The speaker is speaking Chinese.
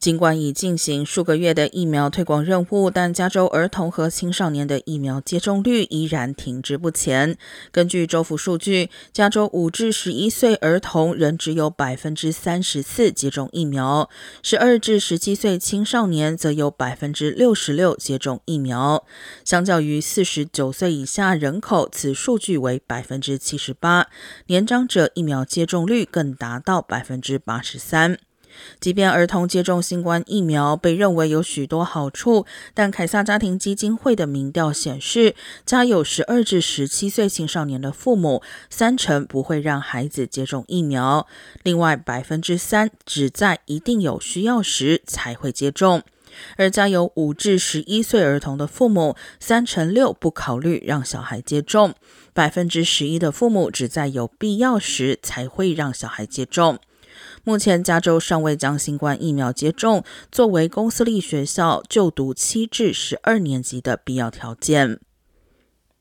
尽管已进行数个月的疫苗推广任务，但加州儿童和青少年的疫苗接种率依然停滞不前。根据州府数据，加州五至十一岁儿童仍只有百分之三十四接种疫苗，十二至十七岁青少年则有百分之六十六接种疫苗。相较于四十九岁以下人口，此数据为百分之七十八。年长者疫苗接种率更达到百分之八十三。即便儿童接种新冠疫苗被认为有许多好处，但凯撒家庭基金会的民调显示，家有十二至十七岁青少年的父母，三成不会让孩子接种疫苗。另外，百分之三只在一定有需要时才会接种。而家有五至十一岁儿童的父母，三成六不考虑让小孩接种。百分之十一的父母只在有必要时才会让小孩接种。目前，加州尚未将新冠疫苗接种作为公私立学校就读七至十二年级的必要条件。